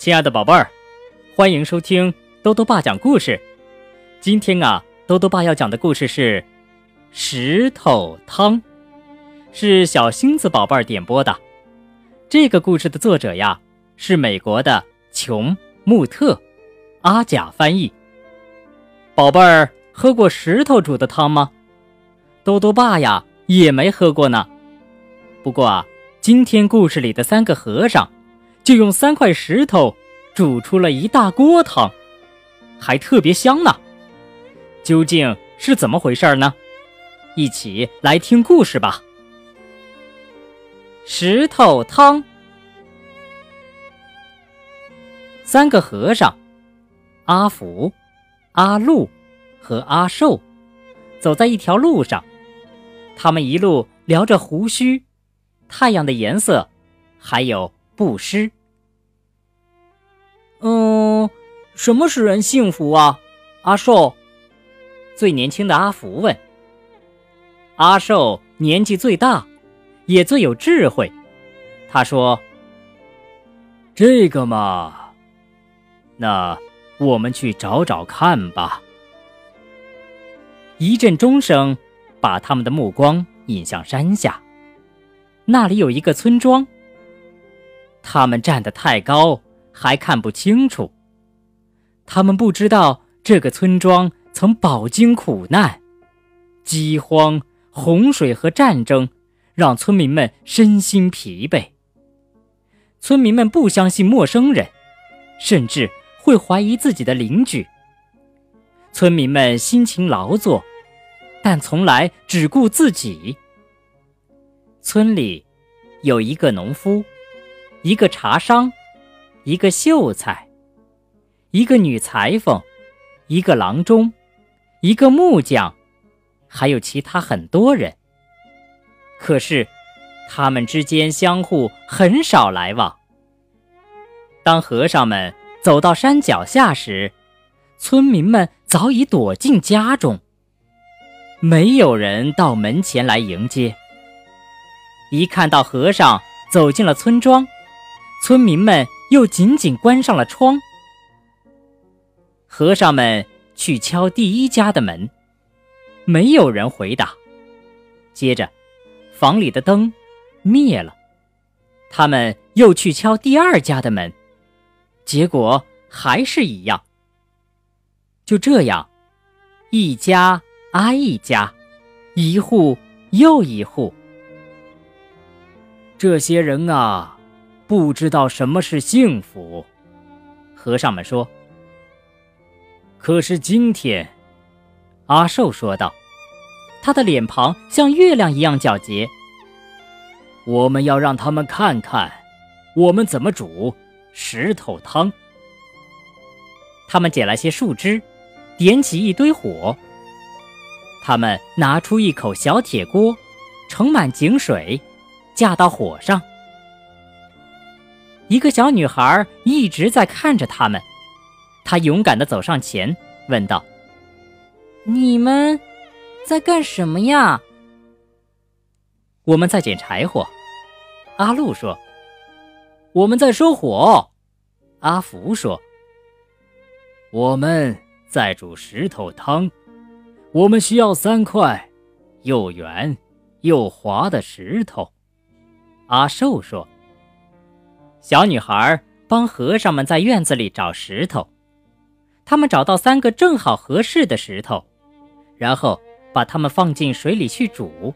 亲爱的宝贝儿，欢迎收听兜兜爸讲故事。今天啊，兜兜爸要讲的故事是《石头汤》，是小星子宝贝儿点播的。这个故事的作者呀，是美国的琼·穆特，阿甲翻译。宝贝儿喝过石头煮的汤吗？兜兜爸呀，也没喝过呢。不过啊，今天故事里的三个和尚。就用三块石头煮出了一大锅汤，还特别香呢。究竟是怎么回事呢？一起来听故事吧。石头汤。三个和尚，阿福、阿禄和阿寿，走在一条路上。他们一路聊着胡须、太阳的颜色，还有。布施。嗯，什么使人幸福啊？阿寿，最年轻的阿福问。阿寿年纪最大，也最有智慧。他说：“这个嘛，那我们去找找看吧。”一阵钟声把他们的目光引向山下，那里有一个村庄。他们站得太高，还看不清楚。他们不知道这个村庄曾饱经苦难，饥荒、洪水和战争让村民们身心疲惫。村民们不相信陌生人，甚至会怀疑自己的邻居。村民们辛勤劳作，但从来只顾自己。村里有一个农夫。一个茶商，一个秀才，一个女裁缝，一个郎中，一个木匠，还有其他很多人。可是，他们之间相互很少来往。当和尚们走到山脚下时，村民们早已躲进家中，没有人到门前来迎接。一看到和尚走进了村庄。村民们又紧紧关上了窗。和尚们去敲第一家的门，没有人回答。接着，房里的灯灭了。他们又去敲第二家的门，结果还是一样。就这样，一家挨一家，一户又一户。这些人啊！不知道什么是幸福，和尚们说。可是今天，阿寿说道，他的脸庞像月亮一样皎洁。我们要让他们看看，我们怎么煮石头汤。他们捡来些树枝，点起一堆火。他们拿出一口小铁锅，盛满井水，架到火上。一个小女孩一直在看着他们，她勇敢地走上前，问道：“你们在干什么呀？”“我们在捡柴火。”阿路说。“我们在收火。”阿福说。“我们在煮石头汤，我们需要三块又圆又滑的石头。”阿寿说。小女孩帮和尚们在院子里找石头，他们找到三个正好合适的石头，然后把它们放进水里去煮。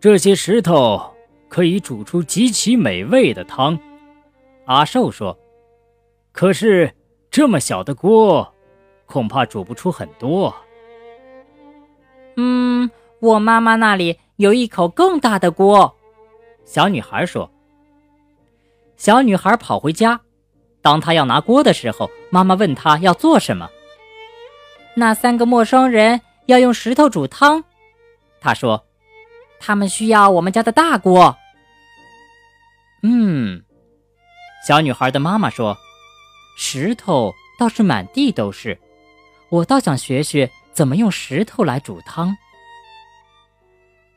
这些石头可以煮出极其美味的汤，阿寿说。可是这么小的锅，恐怕煮不出很多。嗯，我妈妈那里有一口更大的锅，小女孩说。小女孩跑回家，当她要拿锅的时候，妈妈问她要做什么。那三个陌生人要用石头煮汤，她说：“他们需要我们家的大锅。”嗯，小女孩的妈妈说：“石头倒是满地都是，我倒想学学怎么用石头来煮汤。”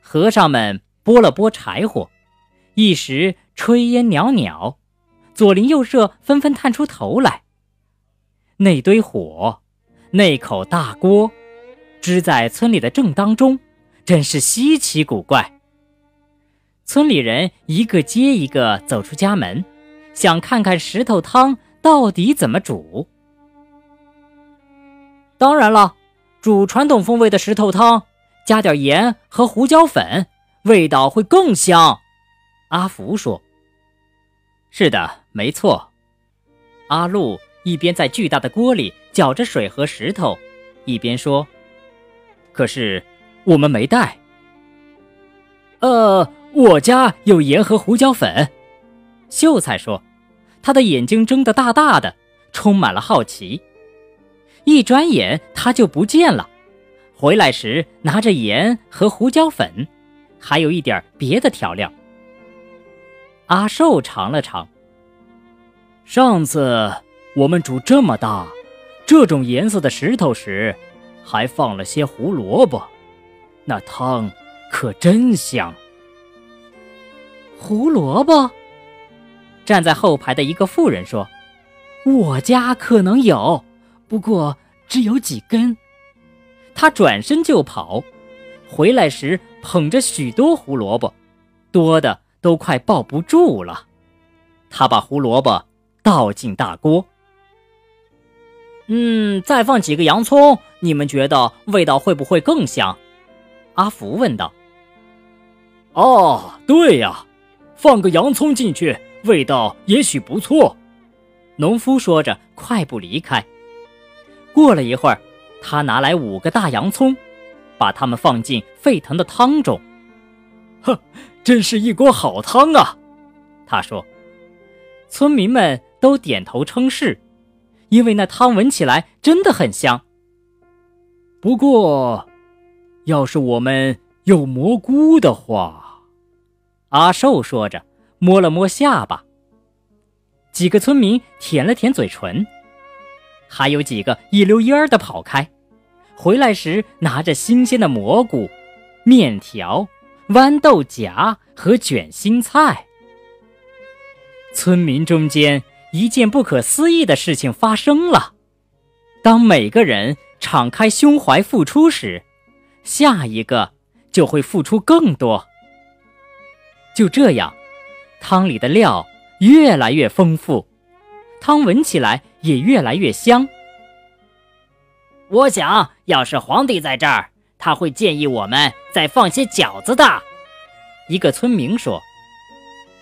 和尚们拨了拨柴火。一时炊烟袅袅，左邻右舍纷纷探出头来。那堆火，那口大锅，支在村里的正当中，真是稀奇古怪。村里人一个接一个走出家门，想看看石头汤到底怎么煮。当然了，煮传统风味的石头汤，加点盐和胡椒粉，味道会更香。阿福说：“是的，没错。”阿禄一边在巨大的锅里搅着水和石头，一边说：“可是我们没带。”呃，我家有盐和胡椒粉。秀才说，他的眼睛睁得大大的，充满了好奇。一转眼他就不见了，回来时拿着盐和胡椒粉，还有一点别的调料。阿寿尝了尝。上次我们煮这么大、这种颜色的石头时，还放了些胡萝卜，那汤可真香。胡萝卜，站在后排的一个妇人说：“我家可能有。”不过只有几根，他转身就跑，回来时捧着许多胡萝卜，多的都快抱不住了。他把胡萝卜倒进大锅。嗯，再放几个洋葱，你们觉得味道会不会更香？阿福问道。哦，对呀，放个洋葱进去，味道也许不错。农夫说着，快步离开。过了一会儿，他拿来五个大洋葱，把它们放进沸腾的汤中。哼，真是一锅好汤啊！他说。村民们都点头称是，因为那汤闻起来真的很香。不过，要是我们有蘑菇的话，阿寿说着，摸了摸下巴。几个村民舔了舔嘴唇。还有几个一溜烟儿的跑开，回来时拿着新鲜的蘑菇、面条、豌豆荚和卷心菜。村民中间一件不可思议的事情发生了：当每个人敞开胸怀付出时，下一个就会付出更多。就这样，汤里的料越来越丰富，汤闻起来。也越来越香。我想要是皇帝在这儿，他会建议我们再放些饺子的。一个村民说：“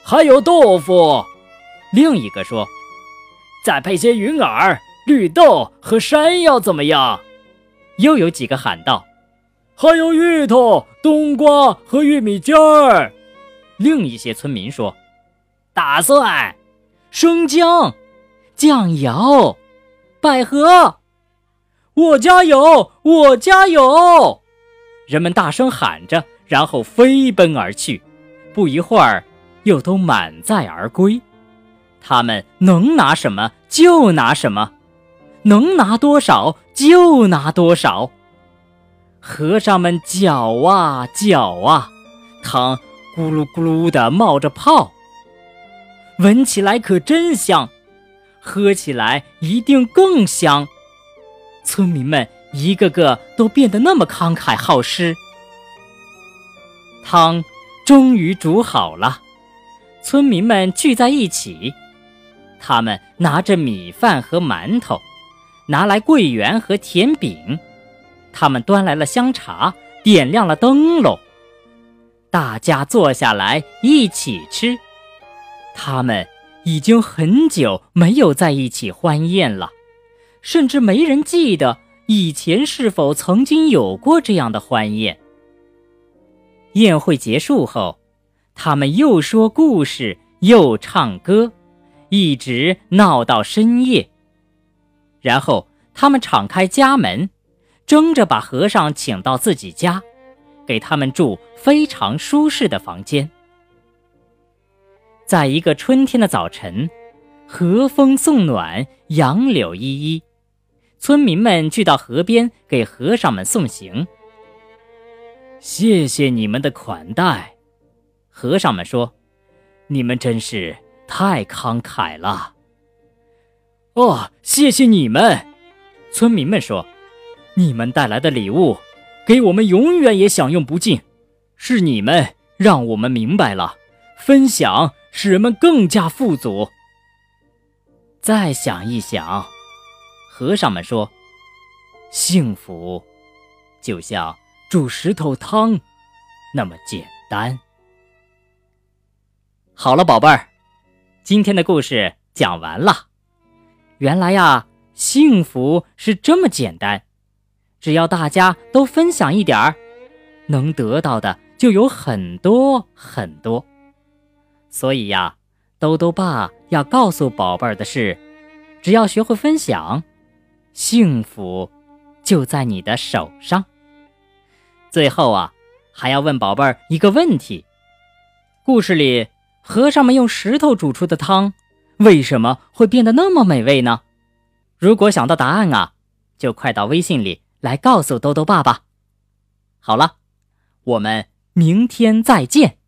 还有豆腐。”另一个说：“再配些云耳、绿豆和山药，怎么样？”又有几个喊道：“还有芋头、冬瓜和玉米尖儿。”另一些村民说：“大蒜、生姜。”酱油，百合，我家有，我家有！人们大声喊着，然后飞奔而去，不一会儿又都满载而归。他们能拿什么就拿什么，能拿多少就拿多少。和尚们搅啊搅啊，汤咕噜咕噜的冒着泡，闻起来可真香。喝起来一定更香。村民们一个个都变得那么慷慨好施。汤终于煮好了，村民们聚在一起，他们拿着米饭和馒头，拿来桂圆和甜饼，他们端来了香茶，点亮了灯笼，大家坐下来一起吃。他们。已经很久没有在一起欢宴了，甚至没人记得以前是否曾经有过这样的欢宴。宴会结束后，他们又说故事，又唱歌，一直闹到深夜。然后他们敞开家门，争着把和尚请到自己家，给他们住非常舒适的房间。在一个春天的早晨，和风送暖，杨柳依依，村民们聚到河边给和尚们送行。谢谢你们的款待，和尚们说：“你们真是太慷慨了。哦，谢谢你们！村民们说：“你们带来的礼物，给我们永远也享用不尽。是你们让我们明白了，分享使人们更加富足。”再想一想，和尚们说：“幸福，就像煮石头汤，那么简单。”好了，宝贝儿，今天的故事讲完了。原来呀，幸福是这么简单，只要大家都分享一点儿，能得到的就有很多很多。所以呀，兜兜爸要告诉宝贝儿的是，只要学会分享，幸福就在你的手上。最后啊，还要问宝贝儿一个问题：故事里。和尚们用石头煮出的汤，为什么会变得那么美味呢？如果想到答案啊，就快到微信里来告诉兜兜爸爸。好了，我们明天再见。